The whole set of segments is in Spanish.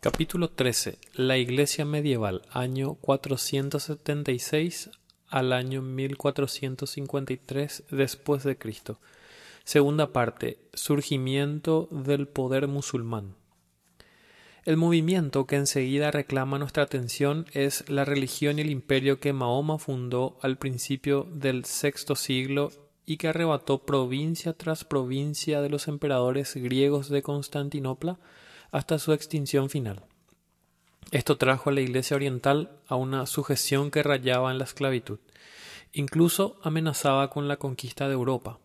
Capítulo 13. La Iglesia medieval, año 476 al año 1453 después de Cristo. Segunda parte. Surgimiento del poder musulmán. El movimiento que enseguida reclama nuestra atención es la religión y el imperio que Mahoma fundó al principio del sexto siglo y que arrebató provincia tras provincia de los emperadores griegos de Constantinopla hasta su extinción final. Esto trajo a la Iglesia Oriental a una sujeción que rayaba en la esclavitud. Incluso amenazaba con la conquista de Europa.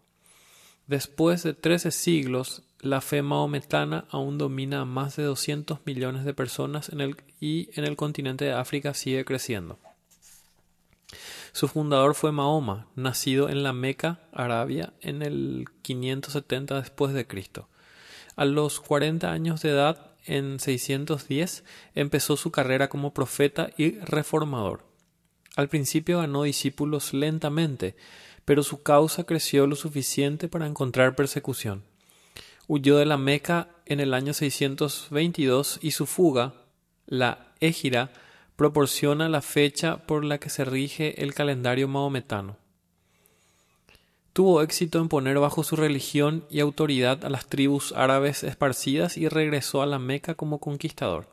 Después de trece siglos, la fe maometana aún domina a más de 200 millones de personas y en el continente de África sigue creciendo. Su fundador fue Mahoma, nacido en la Meca, Arabia, en el 570 después de Cristo. A los 40 años de edad, en 610, empezó su carrera como profeta y reformador. Al principio ganó discípulos lentamente, pero su causa creció lo suficiente para encontrar persecución. Huyó de la Meca en el año 622 y su fuga, la Égira, proporciona la fecha por la que se rige el calendario maometano. Tuvo éxito en poner bajo su religión y autoridad a las tribus árabes esparcidas y regresó a la Meca como conquistador.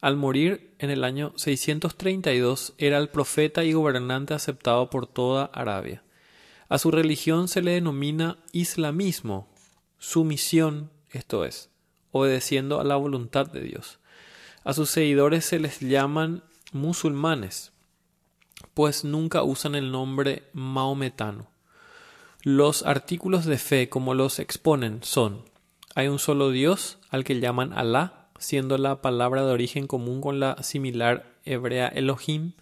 Al morir en el año 632 era el profeta y gobernante aceptado por toda Arabia. A su religión se le denomina islamismo, sumisión, esto es, obedeciendo a la voluntad de Dios. A sus seguidores se les llaman musulmanes, pues nunca usan el nombre maometano. Los artículos de fe como los exponen son hay un solo Dios al que llaman Alá, siendo la palabra de origen común con la similar hebrea Elohim.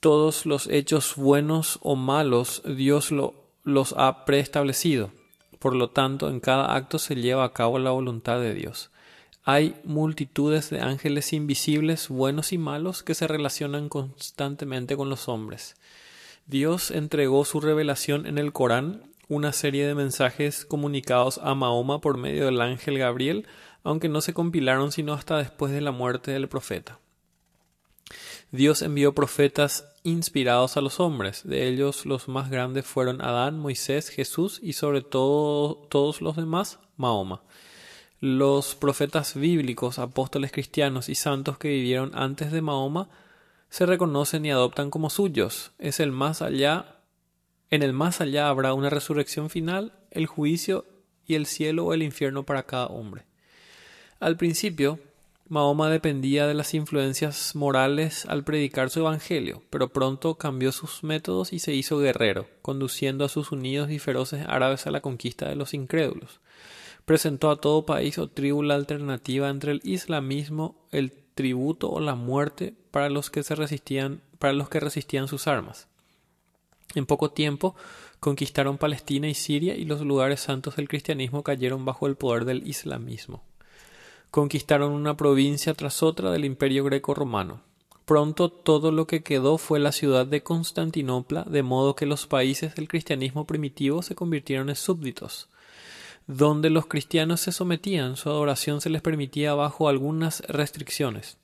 Todos los hechos buenos o malos Dios los ha preestablecido. Por lo tanto, en cada acto se lleva a cabo la voluntad de Dios. Hay multitudes de ángeles invisibles, buenos y malos, que se relacionan constantemente con los hombres. Dios entregó su revelación en el Corán, una serie de mensajes comunicados a Mahoma por medio del ángel Gabriel, aunque no se compilaron sino hasta después de la muerte del profeta. Dios envió profetas inspirados a los hombres, de ellos los más grandes fueron Adán, Moisés, Jesús y sobre todo todos los demás, Mahoma. Los profetas bíblicos, apóstoles cristianos y santos que vivieron antes de Mahoma se reconocen y adoptan como suyos. Es el más allá. En el más allá habrá una resurrección final, el juicio y el cielo o el infierno para cada hombre. Al principio, Mahoma dependía de las influencias morales al predicar su evangelio, pero pronto cambió sus métodos y se hizo guerrero, conduciendo a sus unidos y feroces árabes a la conquista de los incrédulos presentó a todo país o tribu la alternativa entre el islamismo, el tributo o la muerte para los que se resistían, para los que resistían sus armas. En poco tiempo conquistaron Palestina y Siria y los lugares santos del cristianismo cayeron bajo el poder del islamismo. Conquistaron una provincia tras otra del imperio greco-romano. Pronto todo lo que quedó fue la ciudad de Constantinopla, de modo que los países del cristianismo primitivo se convirtieron en súbditos donde los cristianos se sometían, su adoración se les permitía bajo algunas restricciones.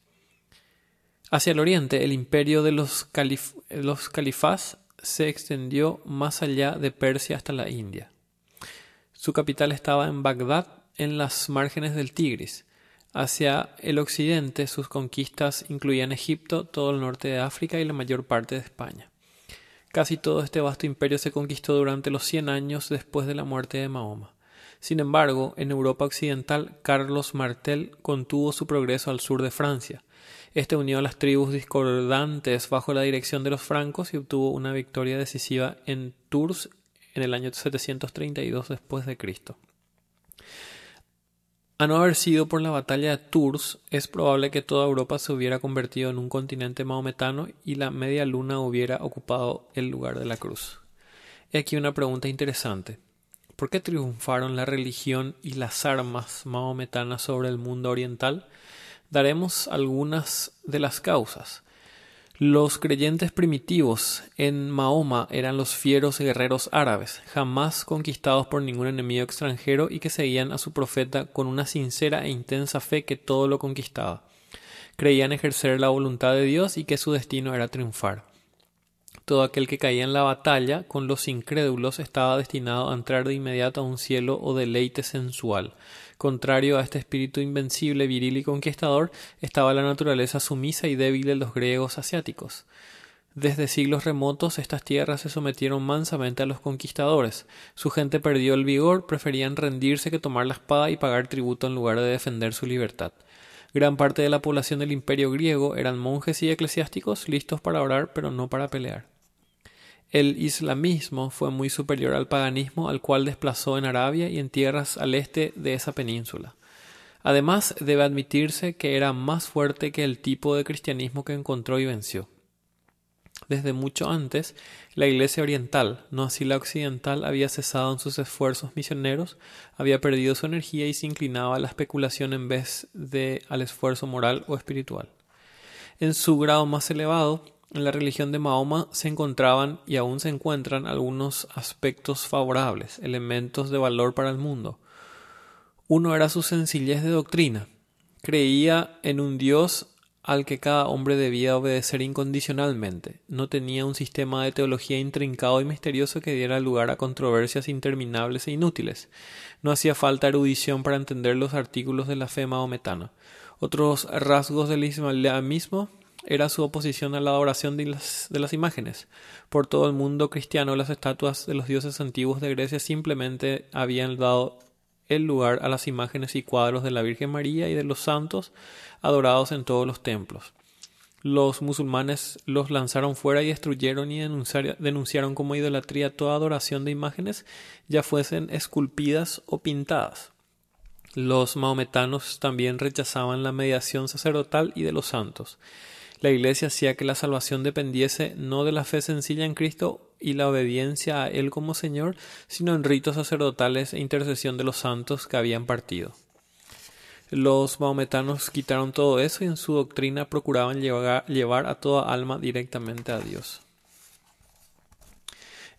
Hacia el oriente, el imperio de los, califás se extendió más allá de Persia hasta la India. Su capital estaba en Bagdad, en las márgenes del Tigris. Hacia el occidente, sus conquistas incluían Egipto, todo el norte de África y la mayor parte de España. Casi todo este vasto imperio se conquistó durante los cien años después de la muerte de Mahoma. Sin embargo, en Europa occidental, Carlos Martel contuvo su progreso al sur de Francia. Este unió a las tribus discordantes bajo la dirección de los francos y obtuvo una victoria decisiva en Tours en el año 732 después de Cristo. A no haber sido por la batalla de Tours, es probable que toda Europa se hubiera convertido en un continente maometano y la media luna hubiera ocupado el lugar de la cruz. He aquí una pregunta interesante. ¿Por qué triunfaron la religión y las armas mahometanas sobre el mundo oriental? Daremos algunas de las causas. Los creyentes primitivos en Mahoma eran los fieros guerreros árabes, jamás conquistados por ningún enemigo extranjero y que seguían a su profeta con una sincera e intensa fe que todo lo conquistaba. Creían ejercer la voluntad de Dios y que su destino era triunfar. Todo aquel que caía en la batalla con los incrédulos estaba destinado a entrar de inmediato a un cielo o deleite sensual. Contrario a este espíritu invencible, viril y conquistador, estaba la naturaleza sumisa y débil de los griegos asiáticos. Desde siglos remotos estas tierras se sometieron mansamente a los conquistadores. Su gente perdió el vigor, preferían rendirse que tomar la espada y pagar tributo en lugar de defender su libertad. Gran parte de la población del imperio griego eran monjes y eclesiásticos listos para orar pero no para pelear. El islamismo fue muy superior al paganismo al cual desplazó en Arabia y en tierras al este de esa península. Además, debe admitirse que era más fuerte que el tipo de cristianismo que encontró y venció. Desde mucho antes, la Iglesia oriental, no así la occidental, había cesado en sus esfuerzos misioneros, había perdido su energía y se inclinaba a la especulación en vez de al esfuerzo moral o espiritual. En su grado más elevado, en la religión de Mahoma se encontraban y aún se encuentran algunos aspectos favorables, elementos de valor para el mundo. Uno era su sencillez de doctrina. Creía en un Dios al que cada hombre debía obedecer incondicionalmente. No tenía un sistema de teología intrincado y misterioso que diera lugar a controversias interminables e inútiles. No hacía falta erudición para entender los artículos de la fe mahometana. Otros rasgos del islamismo era su oposición a la adoración de las, imágenes. Por todo el mundo cristiano las estatuas de los dioses antiguos de Grecia simplemente habían dado el lugar a las imágenes y cuadros de la Virgen María y de los santos adorados en todos los templos. Los musulmanes los lanzaron fuera y destruyeron y denunciaron como idolatría toda adoración de imágenes, ya fuesen esculpidas o pintadas. Los maometanos también rechazaban la mediación sacerdotal y de los santos. La Iglesia hacía que la salvación dependiese no de la fe sencilla en Cristo y la obediencia a Él como Señor, sino en ritos sacerdotales e intercesión de los santos que habían partido. Los maometanos quitaron todo eso y en su doctrina procuraban llevar, a toda alma directamente a Dios.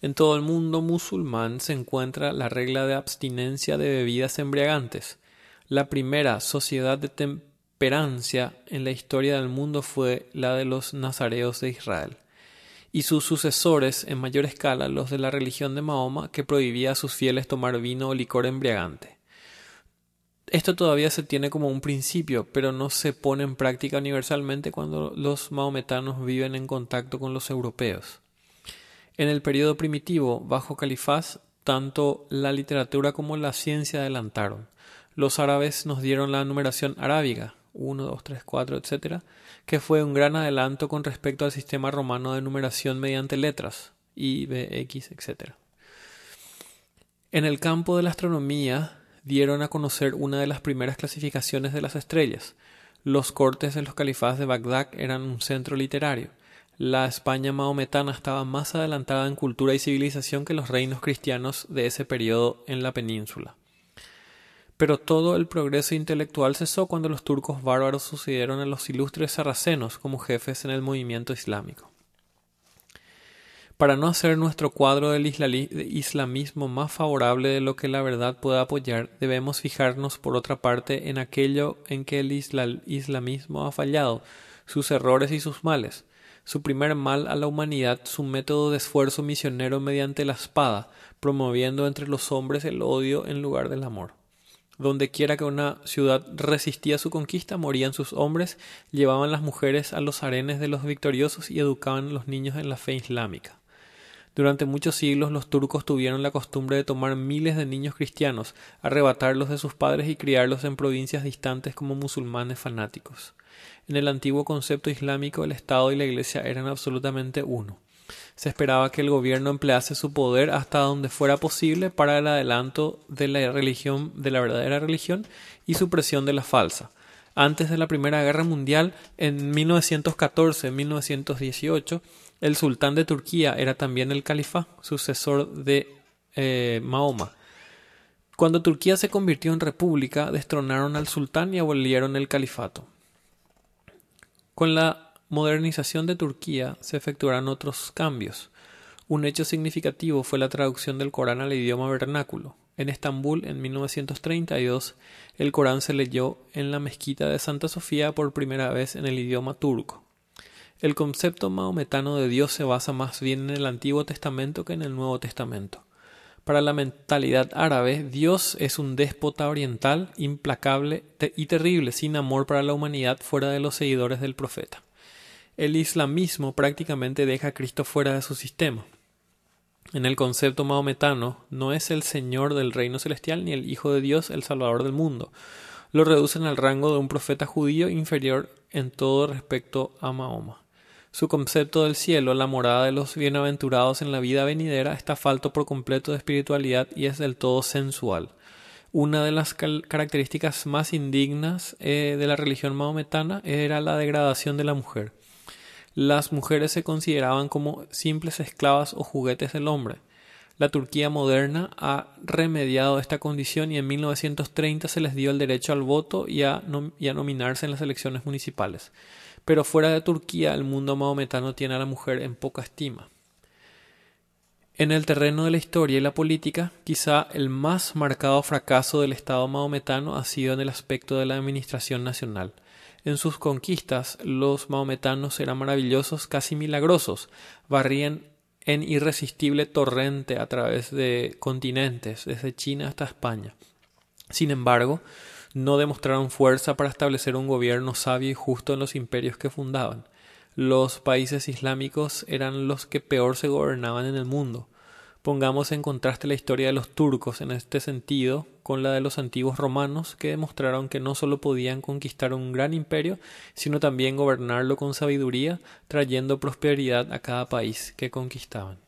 En todo el mundo musulmán se encuentra la regla de abstinencia de bebidas embriagantes. La primera sociedad de en la historia del mundo fue la de los nazareos de Israel, y sus sucesores en mayor escala los de la religión de Mahoma que prohibía a sus fieles tomar vino o licor embriagante. Esto todavía se tiene como un principio, pero no se pone en práctica universalmente cuando los mahometanos viven en contacto con los europeos. En el periodo primitivo, bajo califás, tanto la literatura como la ciencia adelantaron. Los árabes nos dieron la numeración arábiga, 1, 2, 3, 4, etc., que fue un gran adelanto con respecto al sistema romano de numeración mediante letras, I, B, X, etc. En el campo de la astronomía dieron a conocer una de las primeras clasificaciones de las estrellas. Los cortes de los califás de Bagdad eran un centro literario. La España maometana estaba más adelantada en cultura y civilización que los reinos cristianos de ese periodo en la península. Pero todo el progreso intelectual cesó cuando los turcos bárbaros sucedieron a los ilustres sarracenos como jefes en el movimiento islámico. Para no hacer nuestro cuadro del islamismo más favorable de lo que la verdad pueda apoyar, debemos fijarnos por otra parte en aquello en que el islamismo ha fallado, sus errores y sus males. Su primer mal a la humanidad, su método de esfuerzo misionero mediante la espada, promoviendo entre los hombres el odio en lugar del amor. Donde quiera que una ciudad resistía su conquista, morían sus hombres, llevaban las mujeres a los arenes de los victoriosos y educaban a los niños en la fe islámica. Durante muchos siglos los turcos tuvieron la costumbre de tomar miles de niños cristianos, arrebatarlos de sus padres y criarlos en provincias distantes como musulmanes fanáticos. En el antiguo concepto islámico el Estado y la Iglesia eran absolutamente uno. Se esperaba que el gobierno emplease su poder hasta donde fuera posible para el adelanto de la religión, de la verdadera religión y supresión de la falsa. Antes de la Primera Guerra Mundial, en 1914-1918, el sultán de Turquía era también el califa, sucesor de eh, Mahoma. Cuando Turquía se convirtió en república, destronaron al sultán y abolieron el califato. Con la modernización de Turquía se efectuarán otros cambios. Un hecho significativo fue la traducción del Corán al idioma vernáculo. En Estambul, en 1932, el Corán se leyó en la mezquita de Santa Sofía por primera vez en el idioma turco. El concepto maometano de Dios se basa más bien en el Antiguo Testamento que en el Nuevo Testamento. Para la mentalidad árabe, Dios es un déspota oriental, implacable y terrible, sin amor para la humanidad fuera de los seguidores del profeta. El islamismo prácticamente deja a Cristo fuera de su sistema. En el concepto maometano, no es el Señor del reino celestial ni el Hijo de Dios el Salvador del mundo. Lo reducen al rango de un profeta judío inferior en todo respecto a Mahoma. Su concepto del cielo, la morada de los bienaventurados en la vida venidera, está falto por completo de espiritualidad y es del todo sensual. Una de las características más indignas eh, de la religión maometana era la degradación de la mujer. Las mujeres se consideraban como simples esclavas o juguetes del hombre. La Turquía moderna ha remediado esta condición y en 1930 se les dio el derecho al voto y a nominarse en las elecciones municipales pero fuera de Turquía el mundo maometano tiene a la mujer en poca estima. En el terreno de la historia y la política, quizá el más marcado fracaso del Estado maometano ha sido en el aspecto de la administración nacional. En sus conquistas, los maometanos eran maravillosos, casi milagrosos, barrían en irresistible torrente a través de continentes, desde China hasta España. Sin embargo, no demostraron fuerza para establecer un gobierno sabio y justo en los imperios que fundaban. Los países islámicos eran los que peor se gobernaban en el mundo. Pongamos en contraste la historia de los turcos en este sentido con la de los antiguos romanos, que demostraron que no solo podían conquistar un gran imperio, sino también gobernarlo con sabiduría, trayendo prosperidad a cada país que conquistaban.